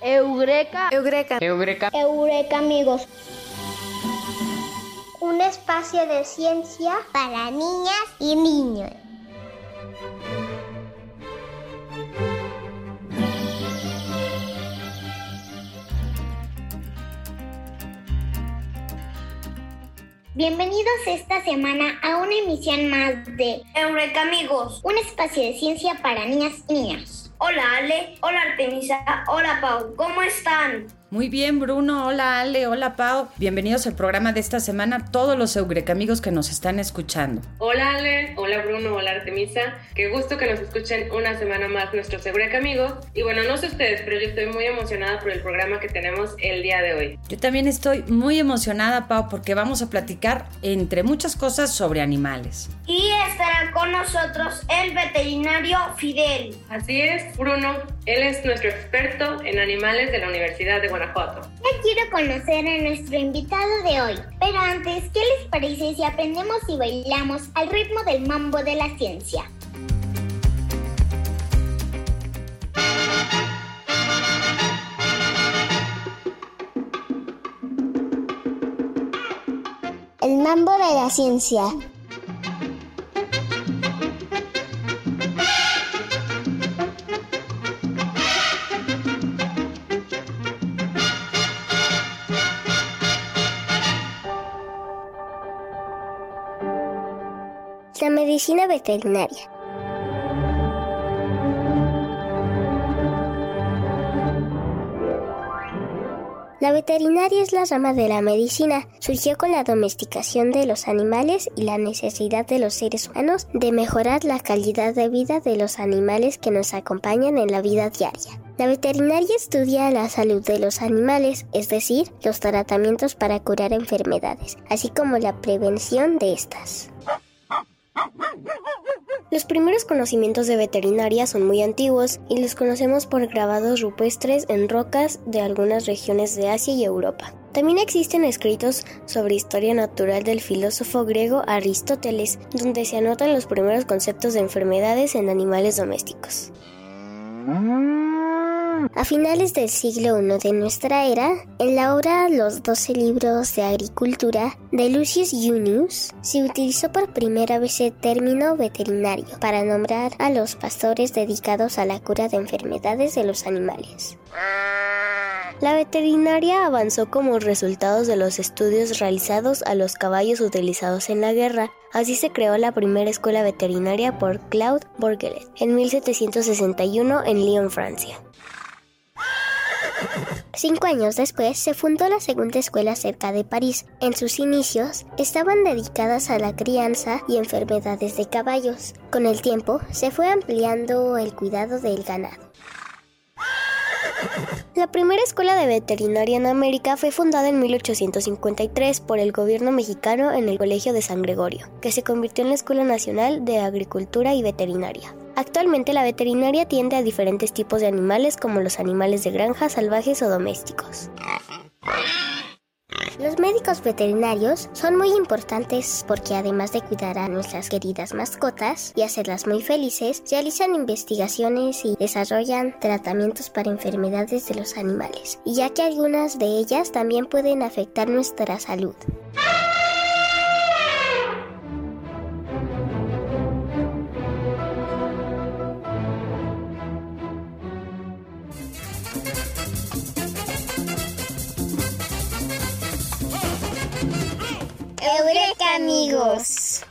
Eureka. Eureka. Eureka. Eureka, amigos. Un espacio de ciencia para niñas y niños. Bienvenidos esta semana a una emisión más de Eureka Amigos, un espacio de ciencia para niñas y niños. Hola Ale, hola Artemisa, hola Pau, ¿cómo están? Muy bien, Bruno. Hola, Ale. Hola, Pau. Bienvenidos al programa de esta semana, todos los Eureka amigos que nos están escuchando. Hola, Ale. Hola, Bruno. Hola, Artemisa. Qué gusto que nos escuchen una semana más nuestros Eureka amigos. Y bueno, no sé ustedes, pero yo estoy muy emocionada por el programa que tenemos el día de hoy. Yo también estoy muy emocionada, Pau, porque vamos a platicar, entre muchas cosas, sobre animales. Y estará con nosotros el veterinario Fidel. Así es, Bruno. Él es nuestro experto en animales de la Universidad de Guanajuato. Ya quiero conocer a nuestro invitado de hoy, pero antes, ¿qué les parece si aprendemos y bailamos al ritmo del mambo de la ciencia? El mambo de la ciencia. Medicina veterinaria. La veterinaria es la rama de la medicina. Surgió con la domesticación de los animales y la necesidad de los seres humanos de mejorar la calidad de vida de los animales que nos acompañan en la vida diaria. La veterinaria estudia la salud de los animales, es decir, los tratamientos para curar enfermedades, así como la prevención de estas. Los primeros conocimientos de veterinaria son muy antiguos y los conocemos por grabados rupestres en rocas de algunas regiones de Asia y Europa. También existen escritos sobre historia natural del filósofo griego Aristóteles, donde se anotan los primeros conceptos de enfermedades en animales domésticos. A finales del siglo I de nuestra era, en la obra Los Doce Libros de Agricultura de Lucius Junius, se utilizó por primera vez el término veterinario para nombrar a los pastores dedicados a la cura de enfermedades de los animales. La veterinaria avanzó como resultado de los estudios realizados a los caballos utilizados en la guerra. Así se creó la primera escuela veterinaria por Claude Bourgelet en 1761 en Lyon, Francia. Cinco años después se fundó la segunda escuela cerca de París. En sus inicios estaban dedicadas a la crianza y enfermedades de caballos. Con el tiempo se fue ampliando el cuidado del ganado. La primera escuela de veterinaria en América fue fundada en 1853 por el gobierno mexicano en el Colegio de San Gregorio, que se convirtió en la Escuela Nacional de Agricultura y Veterinaria. Actualmente la veterinaria atiende a diferentes tipos de animales como los animales de granja, salvajes o domésticos. Los médicos veterinarios son muy importantes porque además de cuidar a nuestras queridas mascotas y hacerlas muy felices, realizan investigaciones y desarrollan tratamientos para enfermedades de los animales, ya que algunas de ellas también pueden afectar nuestra salud.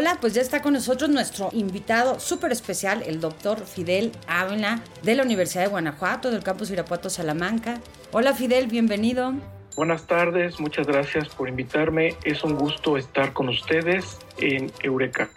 Hola, pues ya está con nosotros nuestro invitado súper especial, el doctor Fidel Ávila, de la Universidad de Guanajuato, del campus Irapuato Salamanca. Hola Fidel, bienvenido. Buenas tardes, muchas gracias por invitarme. Es un gusto estar con ustedes en Eureka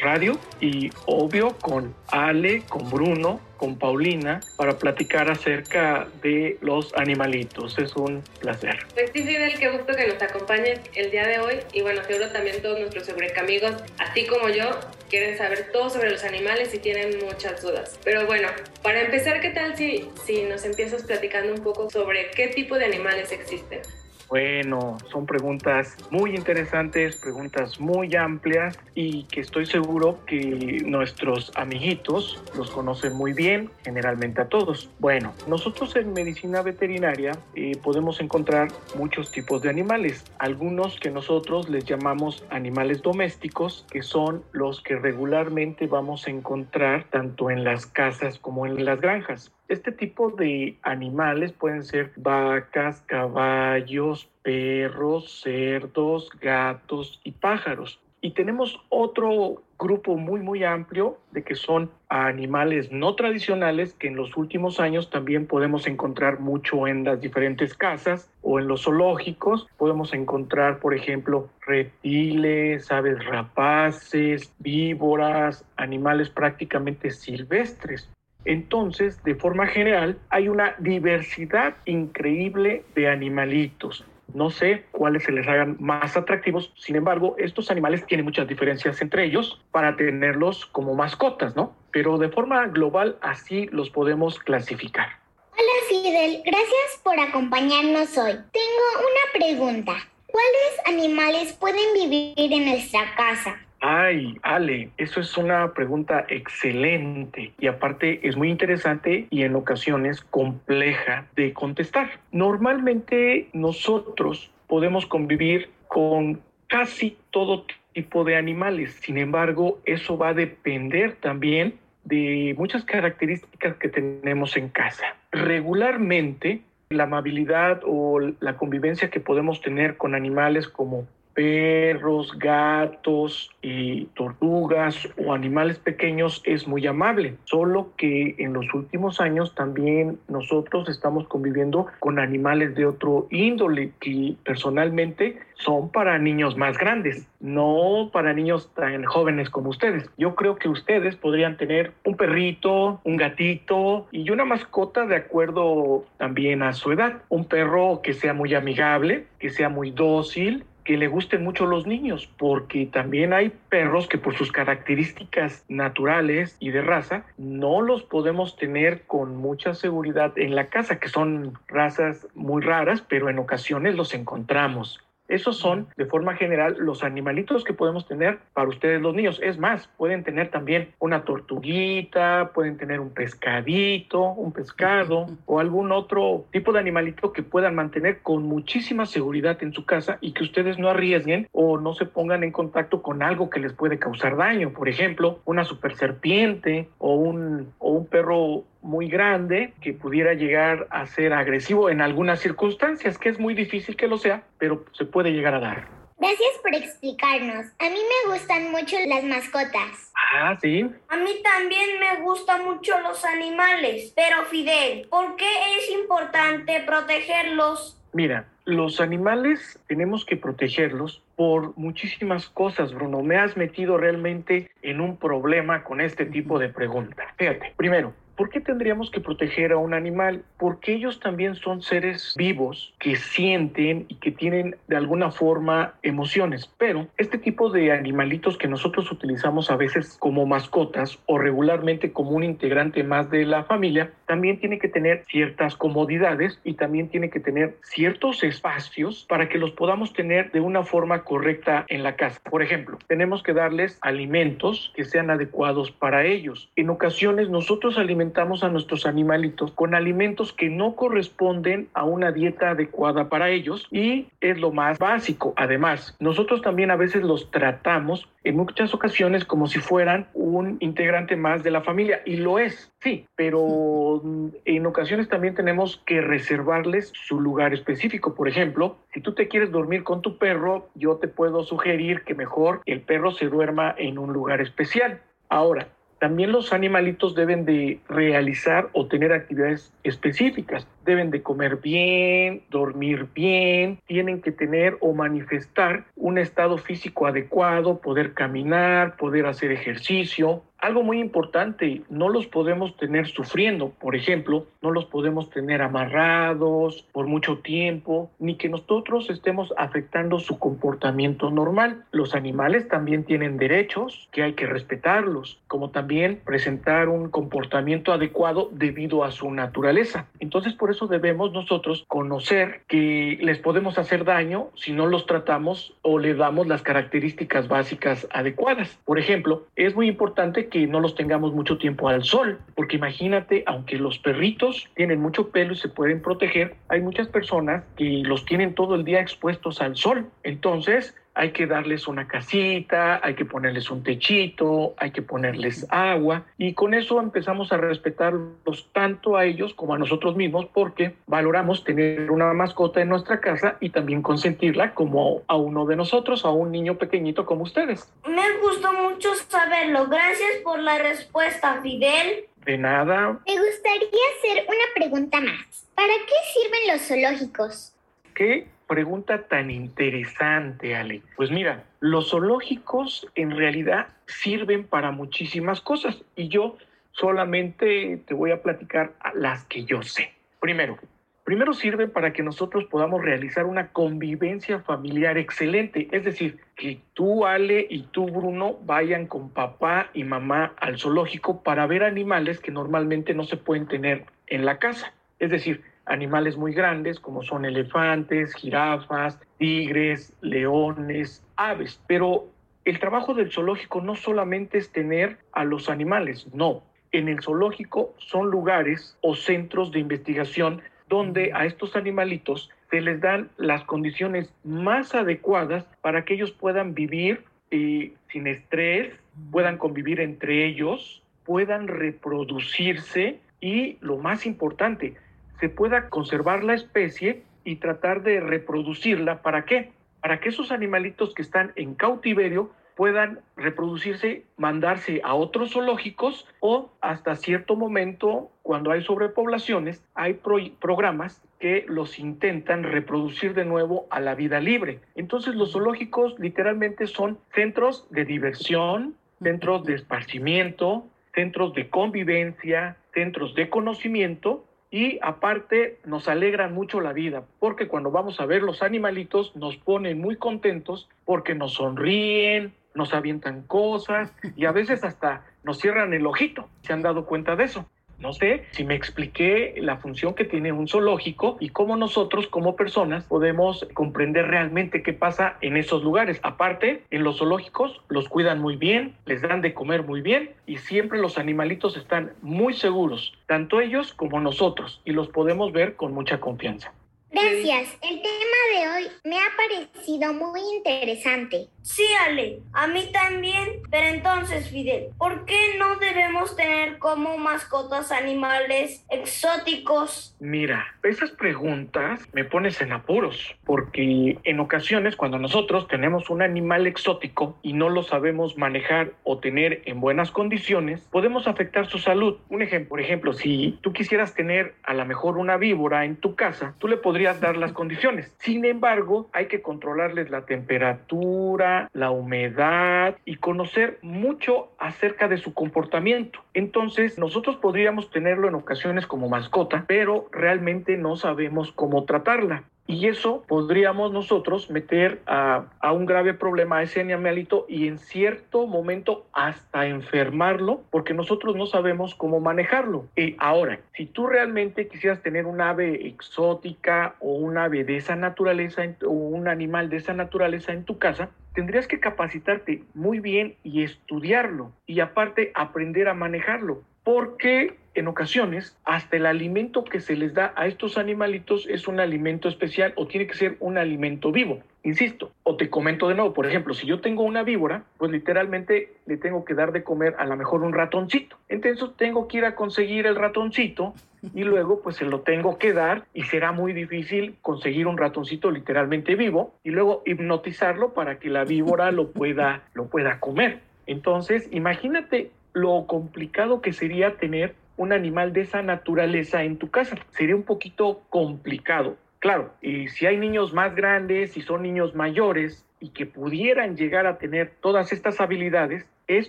Radio y obvio con Ale, con Bruno, con Paulina para platicar acerca de los animalitos. Es un placer. Pues sí, Fidel, qué gusto que nos acompañes el día de hoy y bueno, seguro también todos nuestros amigos, así como yo, quieren saber todo sobre los animales y tienen muchas dudas. Pero bueno, para empezar, ¿qué tal si, si nos empiezas platicando un poco sobre qué tipo de animales existen? Bueno, son preguntas muy interesantes, preguntas muy amplias y que estoy seguro que nuestros amiguitos los conocen muy bien, generalmente a todos. Bueno, nosotros en medicina veterinaria eh, podemos encontrar muchos tipos de animales, algunos que nosotros les llamamos animales domésticos, que son los que regularmente vamos a encontrar tanto en las casas como en las granjas. Este tipo de animales pueden ser vacas, caballos, perros, cerdos, gatos y pájaros. Y tenemos otro grupo muy, muy amplio de que son animales no tradicionales que en los últimos años también podemos encontrar mucho en las diferentes casas o en los zoológicos. Podemos encontrar, por ejemplo, reptiles, aves rapaces, víboras, animales prácticamente silvestres. Entonces, de forma general, hay una diversidad increíble de animalitos. No sé cuáles se les hagan más atractivos, sin embargo, estos animales tienen muchas diferencias entre ellos para tenerlos como mascotas, ¿no? Pero de forma global así los podemos clasificar. Hola Fidel, gracias por acompañarnos hoy. Tengo una pregunta. ¿Cuáles animales pueden vivir en nuestra casa? Ay, Ale, eso es una pregunta excelente y aparte es muy interesante y en ocasiones compleja de contestar. Normalmente nosotros podemos convivir con casi todo tipo de animales, sin embargo, eso va a depender también de muchas características que tenemos en casa. Regularmente, la amabilidad o la convivencia que podemos tener con animales como perros, gatos y tortugas o animales pequeños es muy amable, solo que en los últimos años también nosotros estamos conviviendo con animales de otro índole que personalmente son para niños más grandes, no para niños tan jóvenes como ustedes. Yo creo que ustedes podrían tener un perrito, un gatito y una mascota de acuerdo también a su edad. Un perro que sea muy amigable, que sea muy dócil que le gusten mucho los niños, porque también hay perros que por sus características naturales y de raza no los podemos tener con mucha seguridad en la casa, que son razas muy raras, pero en ocasiones los encontramos. Esos son, de forma general, los animalitos que podemos tener para ustedes los niños. Es más, pueden tener también una tortuguita, pueden tener un pescadito, un pescado o algún otro tipo de animalito que puedan mantener con muchísima seguridad en su casa y que ustedes no arriesguen o no se pongan en contacto con algo que les puede causar daño. Por ejemplo, una super serpiente o un, o un perro muy grande que pudiera llegar a ser agresivo en algunas circunstancias, que es muy difícil que lo sea, pero se puede llegar a dar. Gracias por explicarnos. A mí me gustan mucho las mascotas. Ah, sí. A mí también me gustan mucho los animales. Pero Fidel, ¿por qué es importante protegerlos? Mira, los animales tenemos que protegerlos por muchísimas cosas, Bruno. Me has metido realmente en un problema con este tipo de pregunta. Fíjate, primero, ¿Por qué tendríamos que proteger a un animal? Porque ellos también son seres vivos que sienten y que tienen de alguna forma emociones. Pero este tipo de animalitos que nosotros utilizamos a veces como mascotas o regularmente como un integrante más de la familia, también tiene que tener ciertas comodidades y también tiene que tener ciertos espacios para que los podamos tener de una forma correcta en la casa. Por ejemplo, tenemos que darles alimentos que sean adecuados para ellos. En ocasiones nosotros alimentamos a nuestros animalitos con alimentos que no corresponden a una dieta adecuada para ellos y es lo más básico. Además, nosotros también a veces los tratamos en muchas ocasiones como si fueran un integrante más de la familia y lo es, sí, pero en ocasiones también tenemos que reservarles su lugar específico. Por ejemplo, si tú te quieres dormir con tu perro, yo te puedo sugerir que mejor el perro se duerma en un lugar especial. Ahora, también los animalitos deben de realizar o tener actividades específicas. Deben de comer bien, dormir bien, tienen que tener o manifestar un estado físico adecuado, poder caminar, poder hacer ejercicio, algo muy importante, no los podemos tener sufriendo, por ejemplo, no los podemos tener amarrados por mucho tiempo, ni que nosotros estemos afectando su comportamiento normal. Los animales también tienen derechos que hay que respetarlos, como también presentar un comportamiento adecuado debido a su naturaleza. Entonces, por eso debemos nosotros conocer que les podemos hacer daño si no los tratamos o le damos las características básicas adecuadas. Por ejemplo, es muy importante que no los tengamos mucho tiempo al sol, porque imagínate, aunque los perritos tienen mucho pelo y se pueden proteger, hay muchas personas que los tienen todo el día expuestos al sol. Entonces, hay que darles una casita, hay que ponerles un techito, hay que ponerles agua y con eso empezamos a respetarlos tanto a ellos como a nosotros mismos porque valoramos tener una mascota en nuestra casa y también consentirla como a uno de nosotros, a un niño pequeñito como ustedes. Me gustó mucho saberlo. Gracias por la respuesta, Fidel. De nada. Me gustaría hacer una pregunta más. ¿Para qué sirven los zoológicos? ¿Qué pregunta tan interesante, Ale. Pues mira, los zoológicos en realidad sirven para muchísimas cosas y yo solamente te voy a platicar las que yo sé. Primero, primero sirven para que nosotros podamos realizar una convivencia familiar excelente, es decir, que tú, Ale, y tú, Bruno, vayan con papá y mamá al zoológico para ver animales que normalmente no se pueden tener en la casa. Es decir, animales muy grandes como son elefantes, jirafas, tigres, leones, aves. Pero el trabajo del zoológico no solamente es tener a los animales, no. En el zoológico son lugares o centros de investigación donde a estos animalitos se les dan las condiciones más adecuadas para que ellos puedan vivir eh, sin estrés, puedan convivir entre ellos, puedan reproducirse y lo más importante, se pueda conservar la especie y tratar de reproducirla. ¿Para qué? Para que esos animalitos que están en cautiverio puedan reproducirse, mandarse a otros zoológicos o hasta cierto momento, cuando hay sobrepoblaciones, hay programas que los intentan reproducir de nuevo a la vida libre. Entonces los zoológicos literalmente son centros de diversión, centros de esparcimiento, centros de convivencia, centros de conocimiento y aparte nos alegran mucho la vida, porque cuando vamos a ver los animalitos nos ponen muy contentos porque nos sonríen, nos avientan cosas y a veces hasta nos cierran el ojito. ¿Se han dado cuenta de eso? No sé si me expliqué la función que tiene un zoológico y cómo nosotros como personas podemos comprender realmente qué pasa en esos lugares. Aparte, en los zoológicos los cuidan muy bien, les dan de comer muy bien y siempre los animalitos están muy seguros, tanto ellos como nosotros, y los podemos ver con mucha confianza. Gracias. El tema de hoy me ha parecido muy interesante. Sí, Ale, a mí también. Pero entonces, Fidel, ¿por qué no debemos tener como mascotas animales exóticos? Mira, esas preguntas me pones en apuros, porque en ocasiones cuando nosotros tenemos un animal exótico y no lo sabemos manejar o tener en buenas condiciones, podemos afectar su salud. Un ejemplo, por ejemplo, si tú quisieras tener a lo mejor una víbora en tu casa, tú le podrías dar las condiciones. Sin embargo, hay que controlarles la temperatura, la humedad y conocer mucho acerca de su comportamiento. Entonces, nosotros podríamos tenerlo en ocasiones como mascota, pero realmente no sabemos cómo tratarla. Y eso podríamos nosotros meter a, a, un grave problema a ese animalito y en cierto momento hasta enfermarlo porque nosotros no sabemos cómo manejarlo. Y ahora, si tú realmente quisieras tener un ave exótica o un ave de esa naturaleza o un animal de esa naturaleza en tu casa, tendrías que capacitarte muy bien y estudiarlo y aparte aprender a manejarlo porque en ocasiones hasta el alimento que se les da a estos animalitos es un alimento especial o tiene que ser un alimento vivo. Insisto, o te comento de nuevo, por ejemplo, si yo tengo una víbora, pues literalmente le tengo que dar de comer a lo mejor un ratoncito. Entonces tengo que ir a conseguir el ratoncito y luego pues se lo tengo que dar y será muy difícil conseguir un ratoncito literalmente vivo y luego hipnotizarlo para que la víbora lo pueda, lo pueda comer. Entonces, imagínate lo complicado que sería tener un animal de esa naturaleza en tu casa. Sería un poquito complicado. Claro, y si hay niños más grandes, si son niños mayores y que pudieran llegar a tener todas estas habilidades, es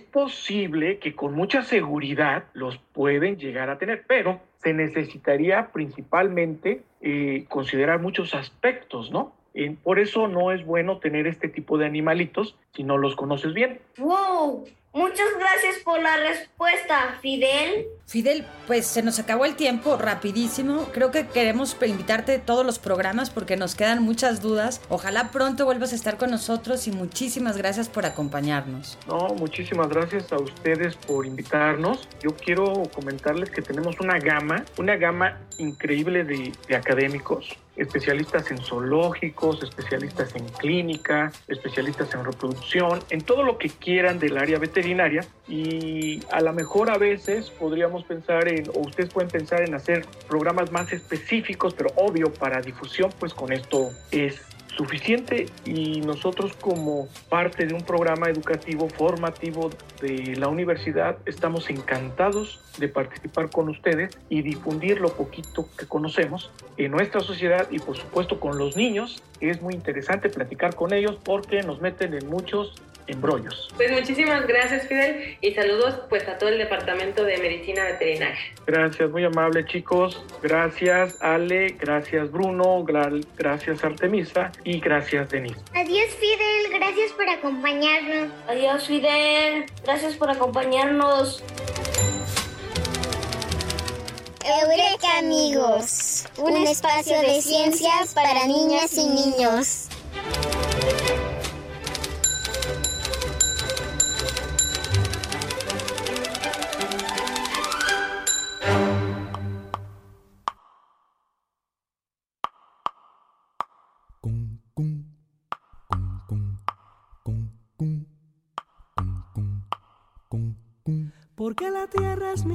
posible que con mucha seguridad los pueden llegar a tener, pero se necesitaría principalmente eh, considerar muchos aspectos, ¿no? Eh, por eso no es bueno tener este tipo de animalitos si no los conoces bien. ¡Wow! Muchas gracias por la respuesta, Fidel. Fidel, pues se nos acabó el tiempo rapidísimo. Creo que queremos invitarte a todos los programas porque nos quedan muchas dudas. Ojalá pronto vuelvas a estar con nosotros y muchísimas gracias por acompañarnos. No, muchísimas gracias a ustedes por invitarnos. Yo quiero comentarles que tenemos una gama, una gama increíble de, de académicos especialistas en zoológicos, especialistas en clínica, especialistas en reproducción, en todo lo que quieran del área veterinaria y a lo mejor a veces podríamos pensar en, o ustedes pueden pensar en hacer programas más específicos, pero obvio para difusión, pues con esto es suficiente y nosotros como parte de un programa educativo formativo de la universidad estamos encantados de participar con ustedes y difundir lo poquito que conocemos en nuestra sociedad y por supuesto con los niños. Es muy interesante platicar con ellos porque nos meten en muchos embrollos. Pues muchísimas gracias Fidel y saludos pues a todo el departamento de medicina veterinaria. Gracias, muy amable chicos. Gracias Ale, gracias Bruno, gracias Artemisa y gracias Denise. Adiós Fidel, gracias por acompañarnos. Adiós Fidel, gracias por acompañarnos. Eureka amigos, un espacio de ciencias para niñas y niños.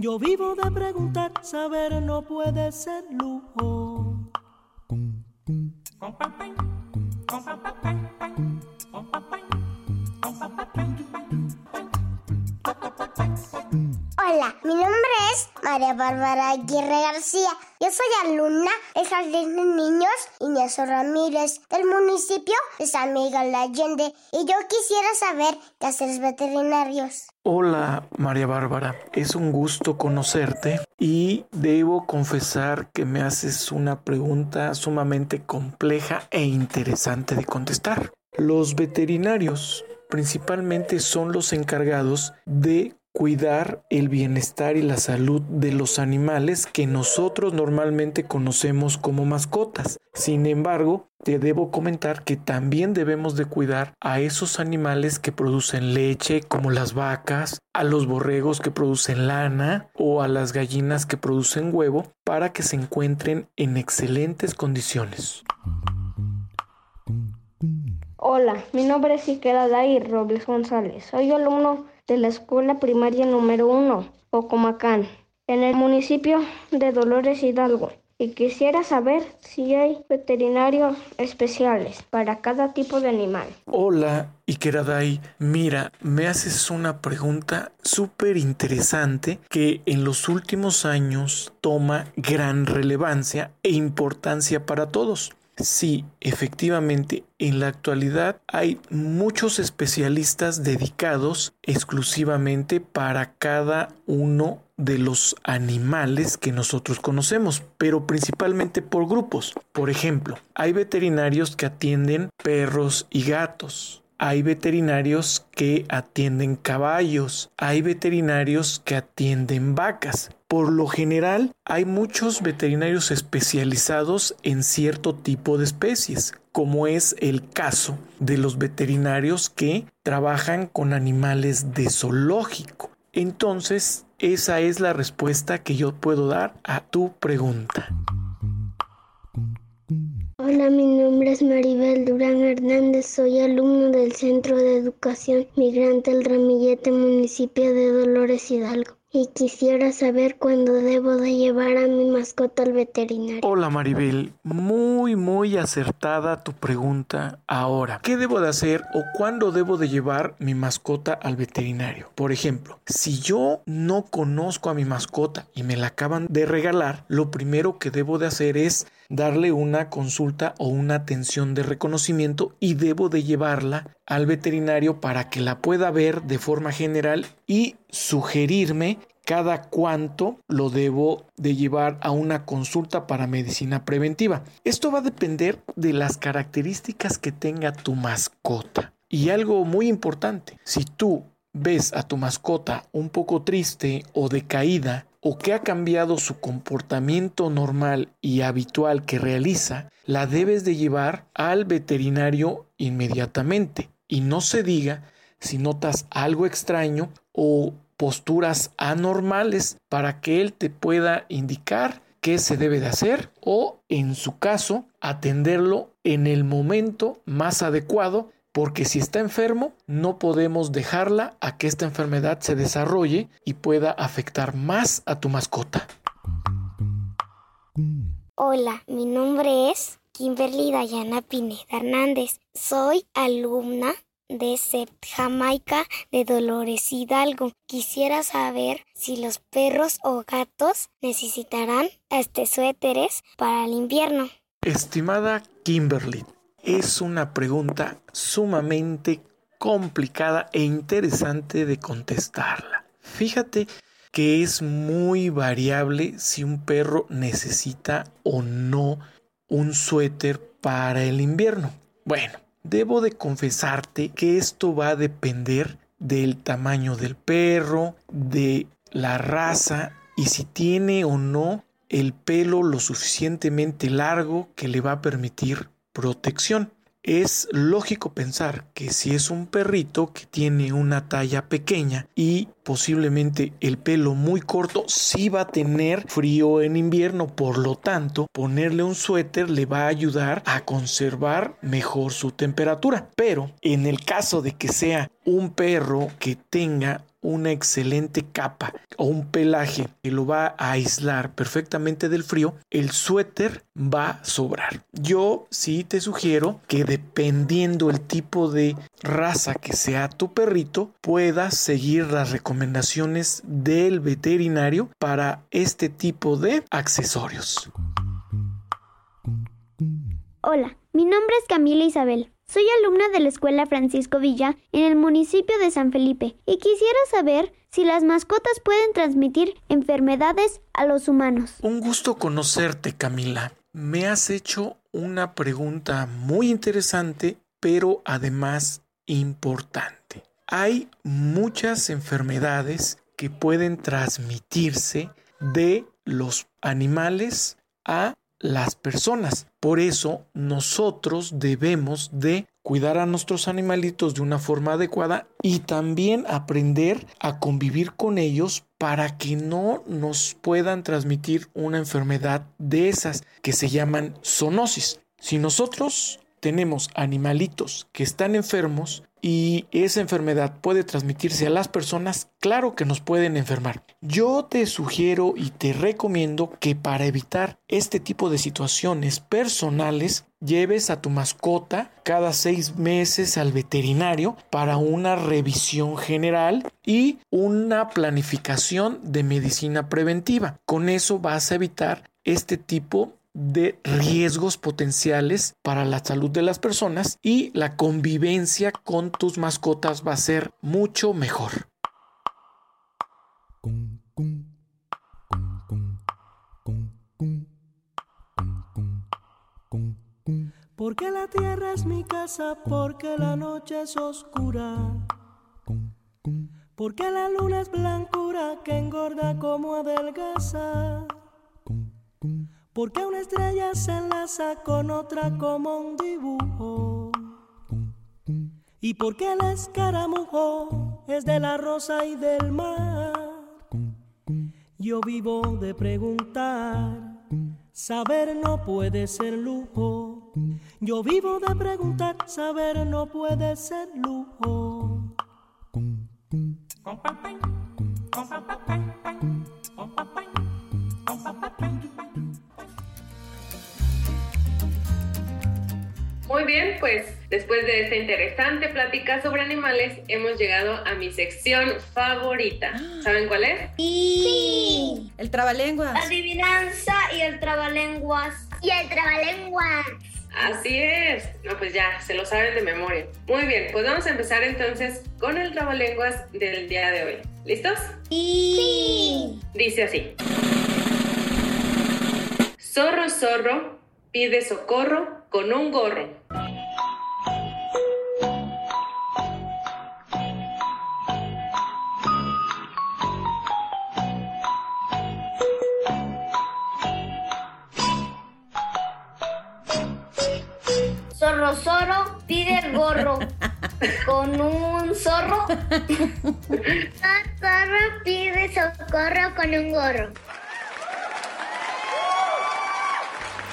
Yo vivo de preguntar, saber no puede ser lujo. María Bárbara Aguirre García. Yo soy alumna del Jardín de Niños Inés Ramírez del municipio de San Miguel de Allende y yo quisiera saber qué hacer veterinarios. Hola María Bárbara, es un gusto conocerte y debo confesar que me haces una pregunta sumamente compleja e interesante de contestar. Los veterinarios principalmente son los encargados de cuidar el bienestar y la salud de los animales que nosotros normalmente conocemos como mascotas. Sin embargo, te debo comentar que también debemos de cuidar a esos animales que producen leche, como las vacas, a los borregos que producen lana o a las gallinas que producen huevo, para que se encuentren en excelentes condiciones. Hola, mi nombre es Iquera Day Robles González. Soy alumno de la escuela primaria número 1, Ocomacán, en el municipio de Dolores Hidalgo. Y quisiera saber si hay veterinarios especiales para cada tipo de animal. Hola, Ikeraday. Mira, me haces una pregunta súper interesante que en los últimos años toma gran relevancia e importancia para todos. Sí, efectivamente, en la actualidad hay muchos especialistas dedicados exclusivamente para cada uno de los animales que nosotros conocemos, pero principalmente por grupos. Por ejemplo, hay veterinarios que atienden perros y gatos. Hay veterinarios que atienden caballos, hay veterinarios que atienden vacas. Por lo general, hay muchos veterinarios especializados en cierto tipo de especies, como es el caso de los veterinarios que trabajan con animales de zoológico. Entonces, esa es la respuesta que yo puedo dar a tu pregunta. Hola, mi nombre es Maribel Durán Hernández, soy alumno del Centro de Educación Migrante El Ramillete, municipio de Dolores Hidalgo y quisiera saber cuándo debo de llevar a mi mascota al veterinario. Hola Maribel, muy muy acertada tu pregunta ahora. ¿Qué debo de hacer o cuándo debo de llevar mi mascota al veterinario? Por ejemplo, si yo no conozco a mi mascota y me la acaban de regalar, lo primero que debo de hacer es darle una consulta o una atención de reconocimiento y debo de llevarla al veterinario para que la pueda ver de forma general y sugerirme cada cuánto lo debo de llevar a una consulta para medicina preventiva. Esto va a depender de las características que tenga tu mascota. Y algo muy importante, si tú ves a tu mascota un poco triste o decaída o que ha cambiado su comportamiento normal y habitual que realiza, la debes de llevar al veterinario inmediatamente. Y no se diga si notas algo extraño o posturas anormales para que él te pueda indicar qué se debe de hacer o, en su caso, atenderlo en el momento más adecuado porque si está enfermo no podemos dejarla a que esta enfermedad se desarrolle y pueda afectar más a tu mascota. Hola, mi nombre es Kimberly Dayana Pineda Hernández. Soy alumna de Sept Jamaica de Dolores Hidalgo. Quisiera saber si los perros o gatos necesitarán este suéteres para el invierno. Estimada Kimberly, es una pregunta sumamente complicada e interesante de contestarla. Fíjate que es muy variable si un perro necesita o no un suéter para el invierno. Bueno, debo de confesarte que esto va a depender del tamaño del perro, de la raza y si tiene o no el pelo lo suficientemente largo que le va a permitir protección. Es lógico pensar que si es un perrito que tiene una talla pequeña y posiblemente el pelo muy corto, sí va a tener frío en invierno, por lo tanto, ponerle un suéter le va a ayudar a conservar mejor su temperatura. Pero en el caso de que sea un perro que tenga una excelente capa o un pelaje que lo va a aislar perfectamente del frío, el suéter va a sobrar. Yo sí te sugiero que dependiendo el tipo de raza que sea tu perrito, puedas seguir las recomendaciones del veterinario para este tipo de accesorios. Hola, mi nombre es Camila Isabel. Soy alumna de la Escuela Francisco Villa en el municipio de San Felipe y quisiera saber si las mascotas pueden transmitir enfermedades a los humanos. Un gusto conocerte, Camila. Me has hecho una pregunta muy interesante, pero además importante. Hay muchas enfermedades que pueden transmitirse de los animales a las personas. Por eso nosotros debemos de cuidar a nuestros animalitos de una forma adecuada y también aprender a convivir con ellos para que no nos puedan transmitir una enfermedad de esas que se llaman zoonosis. Si nosotros tenemos animalitos que están enfermos, y esa enfermedad puede transmitirse a las personas, claro que nos pueden enfermar. Yo te sugiero y te recomiendo que para evitar este tipo de situaciones personales, lleves a tu mascota cada seis meses al veterinario para una revisión general y una planificación de medicina preventiva. Con eso vas a evitar este tipo de riesgos potenciales para la salud de las personas y la convivencia con tus mascotas va a ser mucho mejor. Porque la tierra es mi casa, porque la noche es oscura. Porque la luna es blancura que engorda como adelgaza. Porque una estrella se enlaza con otra como un dibujo. Y porque el escaramujo es de la rosa y del mar. Yo vivo de preguntar, saber no puede ser lujo. Yo vivo de preguntar, saber no puede ser lujo. Bien, pues después de esta interesante plática sobre animales, hemos llegado a mi sección favorita. ¿Saben cuál es? Sí. El trabalenguas. Adivinanza y el trabalenguas. Y el trabalenguas. Así es. No, pues ya, se lo saben de memoria. Muy bien, pues vamos a empezar entonces con el trabalenguas del día de hoy. ¿Listos? Sí. Dice así. Zorro, zorro, pide socorro con un gorro. Zorro, zorro, pide el gorro. Con un zorro. Zorro pide socorro con un gorro.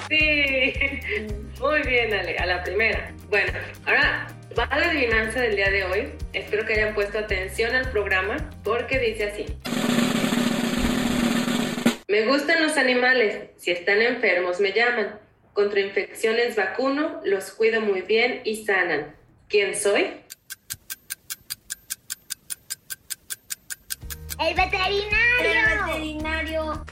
Sí, muy bien, Ale, a la primera. Bueno, ahora va la adivinanza del día de hoy. Espero que hayan puesto atención al programa porque dice así. Me gustan los animales. Si están enfermos, me llaman. Contra infecciones vacuno, los cuido muy bien y sanan. ¿Quién soy? El veterinario. El veterinario.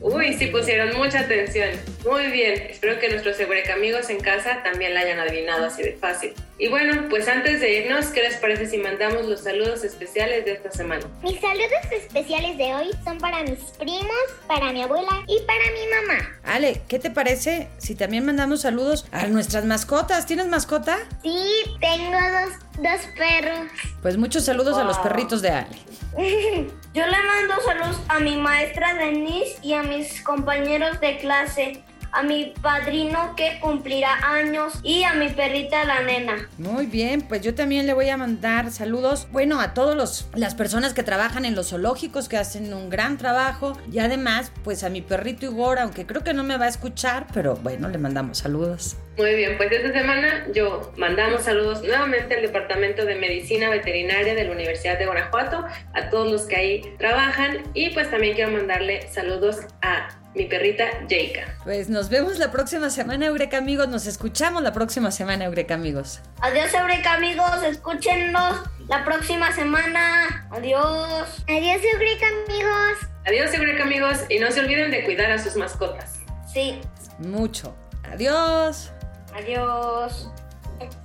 Uy, sí pusieron mucha atención. Muy bien, espero que nuestros amigos en casa también la hayan adivinado así de fácil. Y bueno, pues antes de irnos, ¿qué les parece si mandamos los saludos especiales de esta semana? Mis saludos especiales de hoy son para mis primos, para mi abuela y para mi mamá. Ale, ¿qué te parece si también mandamos saludos a nuestras mascotas? ¿Tienes mascota? Sí, tengo dos, dos perros. Pues muchos saludos a los perritos de Ale. Yo le mando saludos a mi maestra Denise y a mis compañeros de clase, a mi padrino que cumplirá años y a mi perrita la nena. Muy bien, pues yo también le voy a mandar saludos, bueno, a todas las personas que trabajan en los zoológicos, que hacen un gran trabajo, y además, pues a mi perrito Igor, aunque creo que no me va a escuchar, pero bueno, le mandamos saludos. Muy bien, pues esta semana yo mandamos saludos nuevamente al Departamento de Medicina Veterinaria de la Universidad de Guanajuato, a todos los que ahí trabajan y pues también quiero mandarle saludos a mi perrita Jaika. Pues nos vemos la próxima semana, Eureka amigos, nos escuchamos la próxima semana, Eureka amigos. Adiós, Eureka amigos, escúchenos la próxima semana. Adiós. Adiós, Eureka amigos. Adiós, Eureka amigos, y no se olviden de cuidar a sus mascotas. Sí. Mucho. Adiós. Adiós.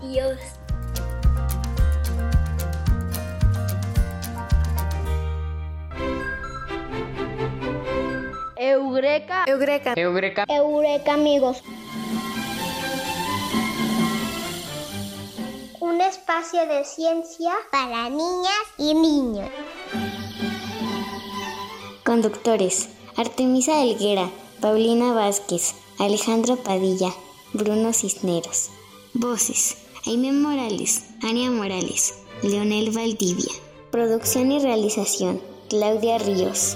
Adiós. Eureka. Eureka. Eureka. Eureka amigos. Un espacio de ciencia para niñas y niños. Conductores. Artemisa Helguera, Paulina Vázquez, Alejandro Padilla, Bruno Cisneros. Voces. Aime Morales, Ania Morales, Leonel Valdivia. Producción y realización. Claudia Ríos.